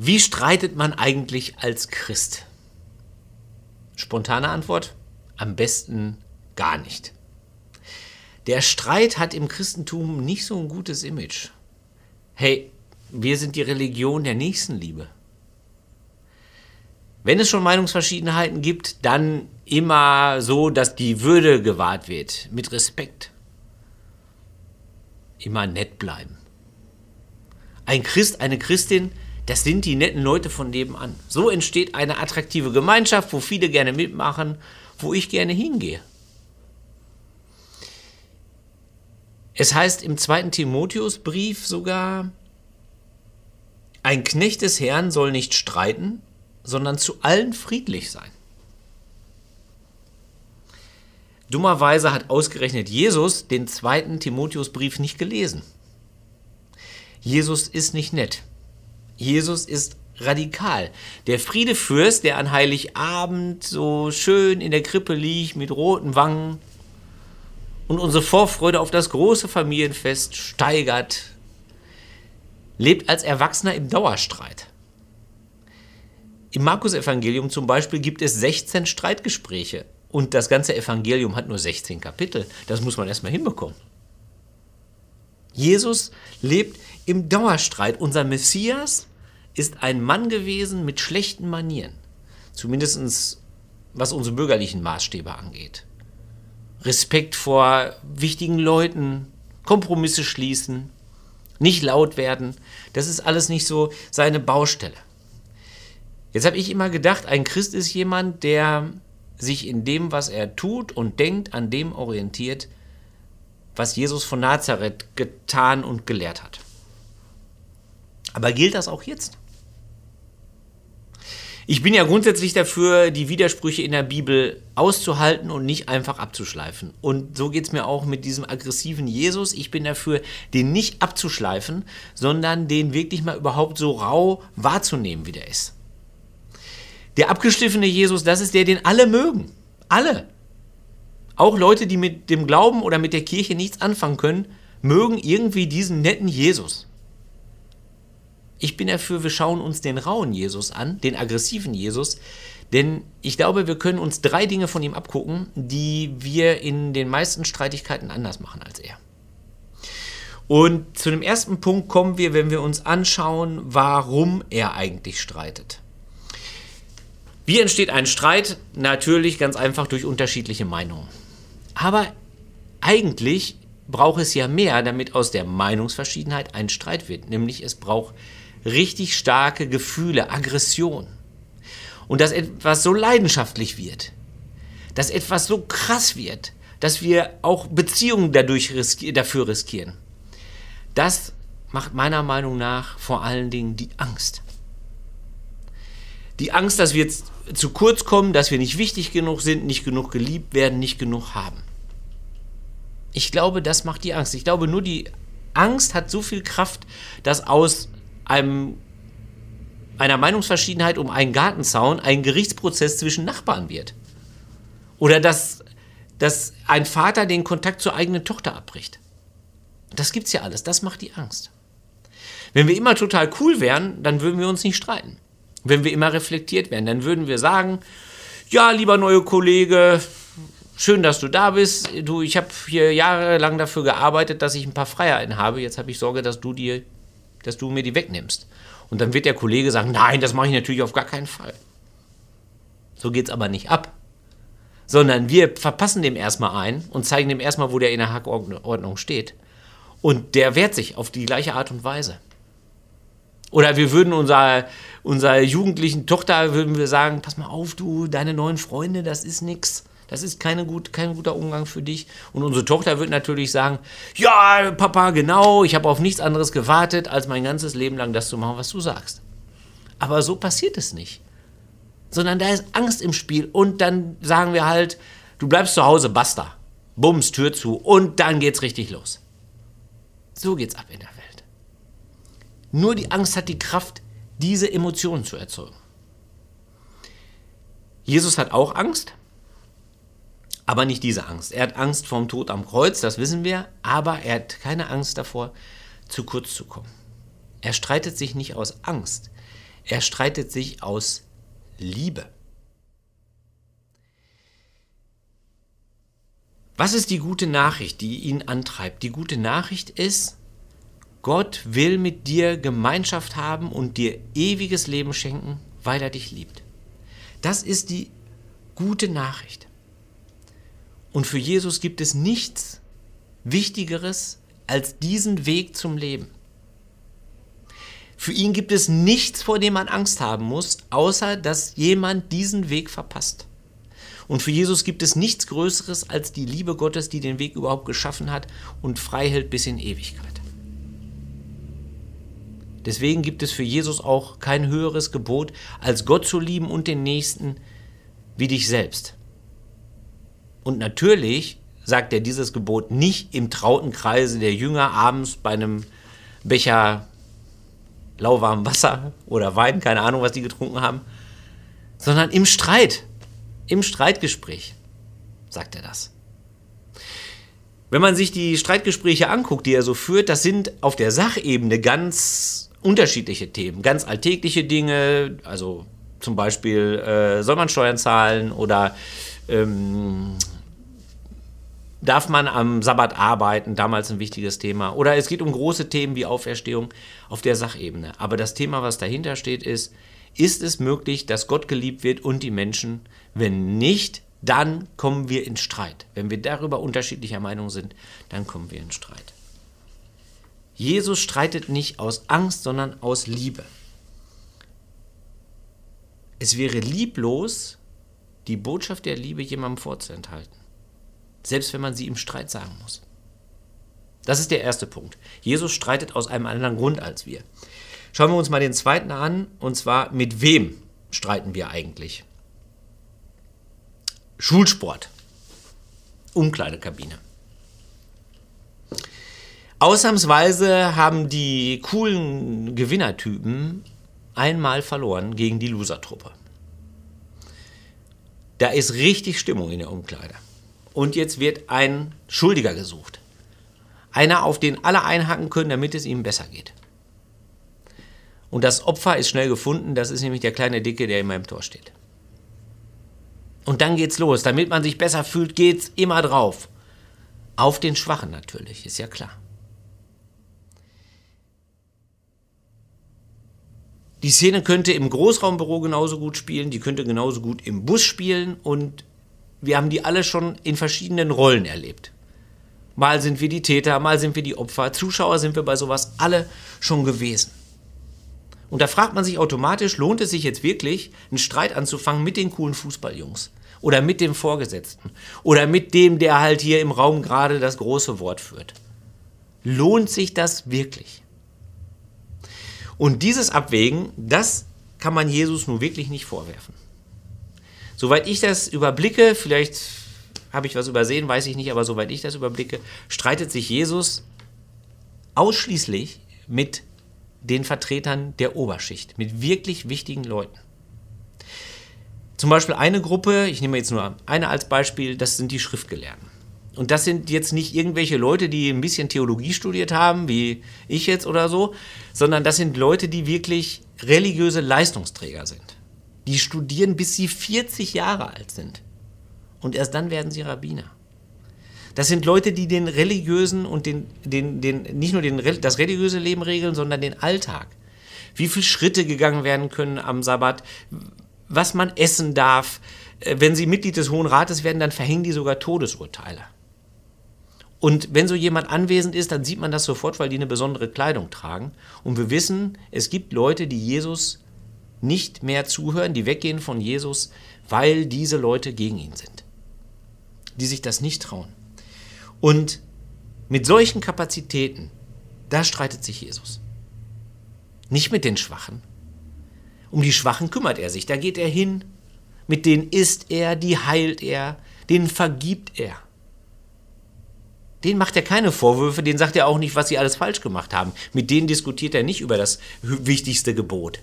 Wie streitet man eigentlich als Christ? Spontane Antwort, am besten gar nicht. Der Streit hat im Christentum nicht so ein gutes Image. Hey, wir sind die Religion der Nächstenliebe. Wenn es schon Meinungsverschiedenheiten gibt, dann immer so, dass die Würde gewahrt wird, mit Respekt. Immer nett bleiben. Ein Christ, eine Christin, das sind die netten Leute von nebenan. So entsteht eine attraktive Gemeinschaft, wo viele gerne mitmachen, wo ich gerne hingehe. Es heißt im zweiten Timotheusbrief sogar, ein Knecht des Herrn soll nicht streiten, sondern zu allen friedlich sein. Dummerweise hat ausgerechnet Jesus den zweiten Timotheusbrief nicht gelesen. Jesus ist nicht nett. Jesus ist radikal. Der Friedefürst, der an Heiligabend so schön in der Krippe liegt mit roten Wangen und unsere Vorfreude auf das große Familienfest steigert, lebt als Erwachsener im Dauerstreit. Im Markus-Evangelium zum Beispiel gibt es 16 Streitgespräche und das ganze Evangelium hat nur 16 Kapitel. Das muss man erstmal hinbekommen. Jesus lebt im Dauerstreit. Unser Messias ist ein Mann gewesen mit schlechten Manieren. Zumindest was unsere bürgerlichen Maßstäbe angeht. Respekt vor wichtigen Leuten, Kompromisse schließen, nicht laut werden. Das ist alles nicht so seine Baustelle. Jetzt habe ich immer gedacht, ein Christ ist jemand, der sich in dem, was er tut und denkt, an dem orientiert, was Jesus von Nazareth getan und gelehrt hat. Aber gilt das auch jetzt? Ich bin ja grundsätzlich dafür, die Widersprüche in der Bibel auszuhalten und nicht einfach abzuschleifen. Und so geht es mir auch mit diesem aggressiven Jesus. Ich bin dafür, den nicht abzuschleifen, sondern den wirklich mal überhaupt so rau wahrzunehmen, wie der ist. Der abgeschliffene Jesus, das ist der, den alle mögen. Alle. Auch Leute, die mit dem Glauben oder mit der Kirche nichts anfangen können, mögen irgendwie diesen netten Jesus. Ich bin dafür, wir schauen uns den rauen Jesus an, den aggressiven Jesus, denn ich glaube, wir können uns drei Dinge von ihm abgucken, die wir in den meisten Streitigkeiten anders machen als er. Und zu dem ersten Punkt kommen wir, wenn wir uns anschauen, warum er eigentlich streitet. Wie entsteht ein Streit? Natürlich ganz einfach durch unterschiedliche Meinungen. Aber eigentlich braucht es ja mehr, damit aus der Meinungsverschiedenheit ein Streit wird. Nämlich es braucht richtig starke Gefühle, Aggression. Und dass etwas so leidenschaftlich wird, dass etwas so krass wird, dass wir auch Beziehungen dadurch riski dafür riskieren. Das macht meiner Meinung nach vor allen Dingen die Angst. Die Angst, dass wir zu kurz kommen, dass wir nicht wichtig genug sind, nicht genug geliebt werden, nicht genug haben. Ich glaube, das macht die Angst. Ich glaube, nur die Angst hat so viel Kraft, dass aus einem, einer Meinungsverschiedenheit um einen Gartenzaun ein Gerichtsprozess zwischen Nachbarn wird. Oder dass, dass ein Vater den Kontakt zur eigenen Tochter abbricht. Das gibt's ja alles, das macht die Angst. Wenn wir immer total cool wären, dann würden wir uns nicht streiten. Wenn wir immer reflektiert wären, dann würden wir sagen, ja, lieber neue Kollege, schön, dass du da bist. Du, ich habe hier jahrelang dafür gearbeitet, dass ich ein paar Freiheiten habe. Jetzt habe ich Sorge, dass du dir dass du mir die wegnimmst. Und dann wird der Kollege sagen, nein, das mache ich natürlich auf gar keinen Fall. So geht es aber nicht ab. Sondern wir verpassen dem erstmal ein und zeigen dem erstmal, wo der in der Hackordnung steht. Und der wehrt sich auf die gleiche Art und Weise. Oder wir würden unserer, unserer jugendlichen Tochter würden wir sagen, pass mal auf, du, deine neuen Freunde, das ist nichts. Das ist keine gut, kein guter Umgang für dich. Und unsere Tochter wird natürlich sagen, ja, Papa, genau, ich habe auf nichts anderes gewartet, als mein ganzes Leben lang das zu machen, was du sagst. Aber so passiert es nicht. Sondern da ist Angst im Spiel und dann sagen wir halt, du bleibst zu Hause, basta. Bums, Tür zu und dann geht's richtig los. So geht's ab in der Welt. Nur die Angst hat die Kraft, diese Emotionen zu erzeugen. Jesus hat auch Angst, aber nicht diese Angst. Er hat Angst vorm Tod am Kreuz, das wissen wir, aber er hat keine Angst davor, zu kurz zu kommen. Er streitet sich nicht aus Angst. Er streitet sich aus Liebe. Was ist die gute Nachricht, die ihn antreibt? Die gute Nachricht ist, Gott will mit dir Gemeinschaft haben und dir ewiges Leben schenken, weil er dich liebt. Das ist die gute Nachricht. Und für Jesus gibt es nichts Wichtigeres als diesen Weg zum Leben. Für ihn gibt es nichts, vor dem man Angst haben muss, außer dass jemand diesen Weg verpasst. Und für Jesus gibt es nichts Größeres als die Liebe Gottes, die den Weg überhaupt geschaffen hat und frei hält bis in Ewigkeit. Deswegen gibt es für Jesus auch kein höheres Gebot, als Gott zu lieben und den Nächsten wie dich selbst. Und natürlich sagt er dieses Gebot nicht im trauten Kreise der Jünger abends bei einem Becher lauwarmem Wasser oder Wein, keine Ahnung, was die getrunken haben, sondern im Streit im Streitgespräch, sagt er das. Wenn man sich die Streitgespräche anguckt, die er so führt, das sind auf der Sachebene ganz unterschiedliche Themen, ganz alltägliche Dinge, also zum Beispiel äh, soll man Steuern zahlen oder ähm, darf man am Sabbat arbeiten, damals ein wichtiges Thema. Oder es geht um große Themen wie Auferstehung auf der Sachebene. Aber das Thema, was dahinter steht, ist, ist es möglich, dass Gott geliebt wird und die Menschen? Wenn nicht, dann kommen wir in Streit. Wenn wir darüber unterschiedlicher Meinung sind, dann kommen wir in Streit. Jesus streitet nicht aus Angst, sondern aus Liebe. Es wäre lieblos, die Botschaft der Liebe jemandem vorzuenthalten, selbst wenn man sie im Streit sagen muss. Das ist der erste Punkt. Jesus streitet aus einem anderen Grund als wir. Schauen wir uns mal den zweiten an, und zwar mit wem streiten wir eigentlich? Schulsport. Umkleidekabine. Ausnahmsweise haben die coolen Gewinnertypen einmal verloren gegen die Loser-Truppe. Da ist richtig Stimmung in der Umkleide. Und jetzt wird ein Schuldiger gesucht. Einer, auf den alle einhaken können, damit es ihm besser geht. Und das Opfer ist schnell gefunden, das ist nämlich der kleine Dicke, der in meinem Tor steht. Und dann geht's los. Damit man sich besser fühlt, geht's immer drauf. Auf den Schwachen natürlich, ist ja klar. Die Szene könnte im Großraumbüro genauso gut spielen, die könnte genauso gut im Bus spielen und wir haben die alle schon in verschiedenen Rollen erlebt. Mal sind wir die Täter, mal sind wir die Opfer, Zuschauer sind wir bei sowas alle schon gewesen. Und da fragt man sich automatisch, lohnt es sich jetzt wirklich, einen Streit anzufangen mit den coolen Fußballjungs? Oder mit dem Vorgesetzten? Oder mit dem, der halt hier im Raum gerade das große Wort führt? Lohnt sich das wirklich? Und dieses Abwägen, das kann man Jesus nun wirklich nicht vorwerfen. Soweit ich das überblicke, vielleicht habe ich was übersehen, weiß ich nicht, aber soweit ich das überblicke, streitet sich Jesus ausschließlich mit den Vertretern der Oberschicht, mit wirklich wichtigen Leuten. Zum Beispiel eine Gruppe, ich nehme jetzt nur eine als Beispiel, das sind die Schriftgelehrten. Und das sind jetzt nicht irgendwelche Leute, die ein bisschen Theologie studiert haben, wie ich jetzt oder so, sondern das sind Leute, die wirklich religiöse Leistungsträger sind. Die studieren, bis sie 40 Jahre alt sind. Und erst dann werden sie Rabbiner. Das sind Leute, die den religiösen und den, den, den nicht nur den, das religiöse Leben regeln, sondern den Alltag. Wie viele Schritte gegangen werden können am Sabbat, was man essen darf. Äh, wenn sie Mitglied des Hohen Rates werden, dann verhängen die sogar Todesurteile. Und wenn so jemand anwesend ist, dann sieht man das sofort, weil die eine besondere Kleidung tragen. Und wir wissen, es gibt Leute, die Jesus nicht mehr zuhören, die weggehen von Jesus, weil diese Leute gegen ihn sind. Die sich das nicht trauen. Und mit solchen Kapazitäten, da streitet sich Jesus. Nicht mit den Schwachen. Um die Schwachen kümmert er sich, da geht er hin. Mit denen isst er, die heilt er, denen vergibt er. Den macht er keine Vorwürfe, denen sagt er auch nicht, was sie alles falsch gemacht haben. Mit denen diskutiert er nicht über das wichtigste Gebot.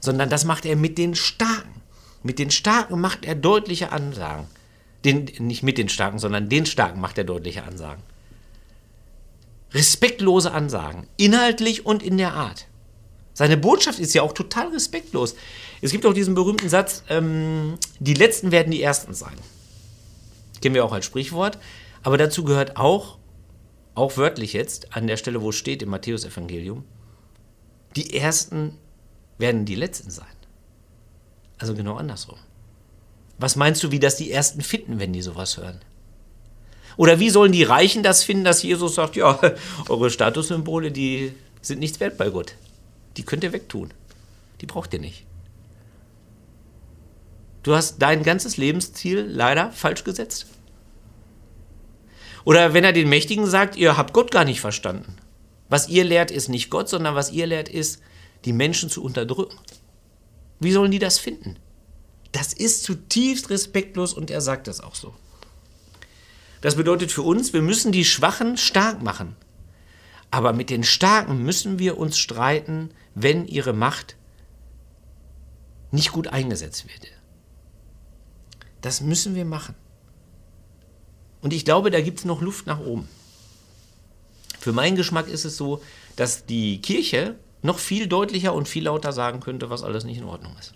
Sondern das macht er mit den Starken. Mit den Starken macht er deutliche Ansagen. Den, nicht mit den Starken, sondern den Starken macht er deutliche Ansagen. Respektlose Ansagen, inhaltlich und in der Art. Seine Botschaft ist ja auch total respektlos. Es gibt auch diesen berühmten Satz, ähm, die Letzten werden die Ersten sein. Kennen wir auch als Sprichwort. Aber dazu gehört auch, auch wörtlich jetzt, an der Stelle, wo es steht im Matthäusevangelium, die Ersten werden die Letzten sein. Also genau andersrum. Was meinst du, wie das die Ersten finden, wenn die sowas hören? Oder wie sollen die Reichen das finden, dass Jesus sagt, ja, eure Statussymbole, die sind nichts wert bei Gott. Die könnt ihr wegtun. Die braucht ihr nicht. Du hast dein ganzes Lebensziel leider falsch gesetzt. Oder wenn er den Mächtigen sagt, ihr habt Gott gar nicht verstanden. Was ihr lehrt, ist nicht Gott, sondern was ihr lehrt, ist, die Menschen zu unterdrücken. Wie sollen die das finden? Das ist zutiefst respektlos und er sagt das auch so. Das bedeutet für uns, wir müssen die Schwachen stark machen. Aber mit den Starken müssen wir uns streiten, wenn ihre Macht nicht gut eingesetzt wird. Das müssen wir machen. Und ich glaube, da gibt es noch Luft nach oben. Für meinen Geschmack ist es so, dass die Kirche noch viel deutlicher und viel lauter sagen könnte, was alles nicht in Ordnung ist.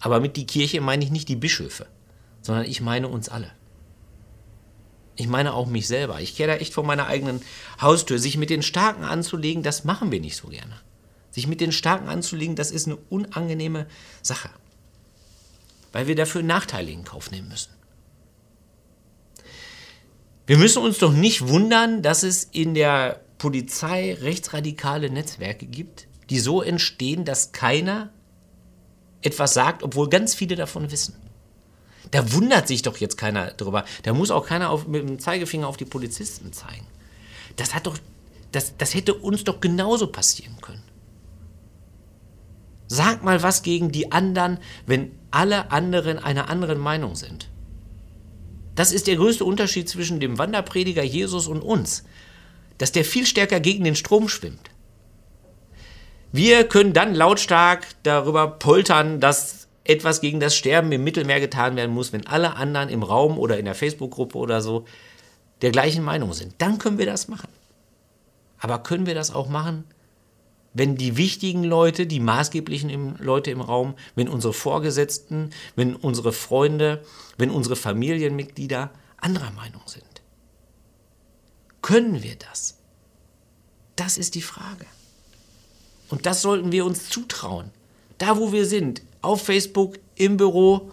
Aber mit die Kirche meine ich nicht die Bischöfe, sondern ich meine uns alle. Ich meine auch mich selber. Ich kehre da echt vor meiner eigenen Haustür. Sich mit den Starken anzulegen, das machen wir nicht so gerne. Sich mit den Starken anzulegen, das ist eine unangenehme Sache. Weil wir dafür Nachteile in Kauf nehmen müssen. Wir müssen uns doch nicht wundern, dass es in der Polizei rechtsradikale Netzwerke gibt, die so entstehen, dass keiner etwas sagt, obwohl ganz viele davon wissen. Da wundert sich doch jetzt keiner drüber. Da muss auch keiner auf, mit dem Zeigefinger auf die Polizisten zeigen. Das hat doch, das, das hätte uns doch genauso passieren können. Sag mal was gegen die anderen, wenn alle anderen einer anderen Meinung sind. Das ist der größte Unterschied zwischen dem Wanderprediger Jesus und uns, dass der viel stärker gegen den Strom schwimmt. Wir können dann lautstark darüber poltern, dass etwas gegen das Sterben im Mittelmeer getan werden muss, wenn alle anderen im Raum oder in der Facebook-Gruppe oder so der gleichen Meinung sind. Dann können wir das machen. Aber können wir das auch machen, wenn die wichtigen Leute, die maßgeblichen Leute im Raum, wenn unsere Vorgesetzten, wenn unsere Freunde, wenn unsere Familienmitglieder anderer Meinung sind? Können wir das? Das ist die Frage. Und das sollten wir uns zutrauen. Da, wo wir sind, auf Facebook, im Büro,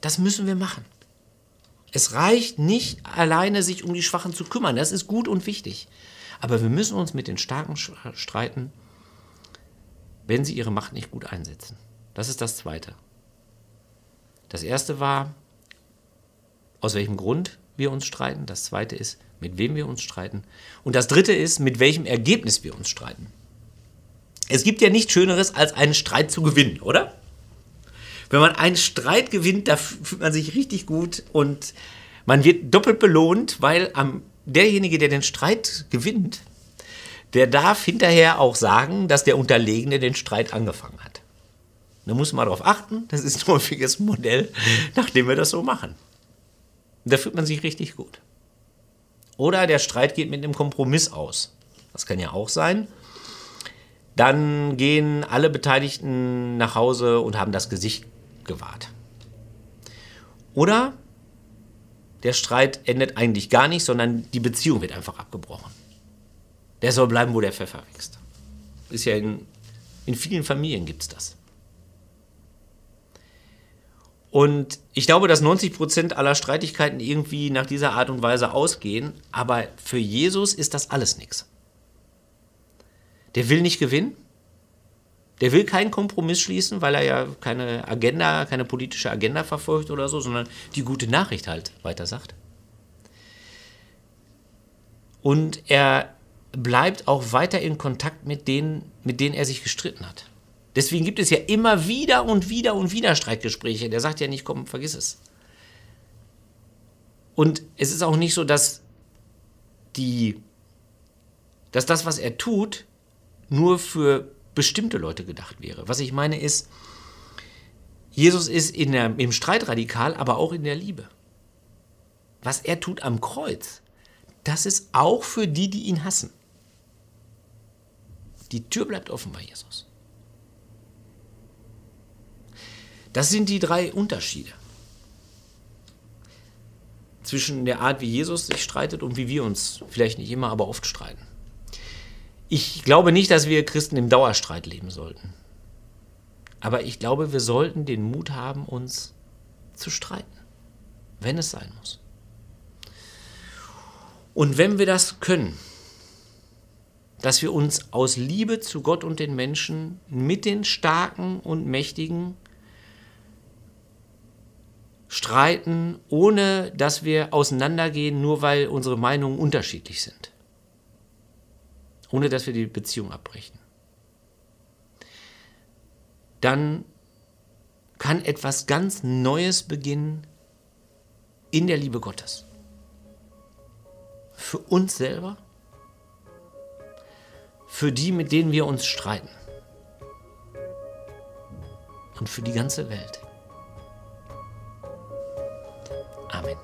das müssen wir machen. Es reicht nicht alleine, sich um die Schwachen zu kümmern. Das ist gut und wichtig. Aber wir müssen uns mit den Starken streiten, wenn sie ihre Macht nicht gut einsetzen. Das ist das Zweite. Das Erste war, aus welchem Grund wir uns streiten. Das Zweite ist, mit wem wir uns streiten. Und das Dritte ist, mit welchem Ergebnis wir uns streiten. Es gibt ja nichts Schöneres, als einen Streit zu gewinnen, oder? Wenn man einen Streit gewinnt, da fühlt man sich richtig gut und man wird doppelt belohnt, weil am derjenige, der den Streit gewinnt, der darf hinterher auch sagen, dass der Unterlegene den Streit angefangen hat. Da muss man darauf achten, das ist ein häufiges Modell, nachdem wir das so machen. da fühlt man sich richtig gut. Oder der Streit geht mit einem Kompromiss aus. Das kann ja auch sein. Dann gehen alle Beteiligten nach Hause und haben das Gesicht gewahrt. Oder der Streit endet eigentlich gar nicht, sondern die Beziehung wird einfach abgebrochen. Der soll bleiben, wo der Pfeffer wächst. Ist ja in, in vielen Familien gibt es das. Und ich glaube, dass 90 Prozent aller Streitigkeiten irgendwie nach dieser Art und Weise ausgehen, aber für Jesus ist das alles nichts. Der will nicht gewinnen, der will keinen Kompromiss schließen, weil er ja keine Agenda, keine politische Agenda verfolgt oder so, sondern die gute Nachricht halt weiter sagt. Und er bleibt auch weiter in Kontakt mit denen, mit denen er sich gestritten hat. Deswegen gibt es ja immer wieder und wieder und wieder Streitgespräche. Der sagt ja nicht, komm, vergiss es. Und es ist auch nicht so, dass die, dass das, was er tut, nur für bestimmte Leute gedacht wäre. Was ich meine ist, Jesus ist in der, im Streit radikal, aber auch in der Liebe. Was er tut am Kreuz, das ist auch für die, die ihn hassen. Die Tür bleibt offen bei Jesus. Das sind die drei Unterschiede zwischen der Art, wie Jesus sich streitet und wie wir uns vielleicht nicht immer, aber oft streiten. Ich glaube nicht, dass wir Christen im Dauerstreit leben sollten. Aber ich glaube, wir sollten den Mut haben, uns zu streiten, wenn es sein muss. Und wenn wir das können, dass wir uns aus Liebe zu Gott und den Menschen mit den Starken und Mächtigen streiten, ohne dass wir auseinandergehen, nur weil unsere Meinungen unterschiedlich sind. Ohne dass wir die Beziehung abbrechen dann kann etwas ganz Neues beginnen in der Liebe Gottes. Für uns selber, für die, mit denen wir uns streiten und für die ganze Welt. Amen.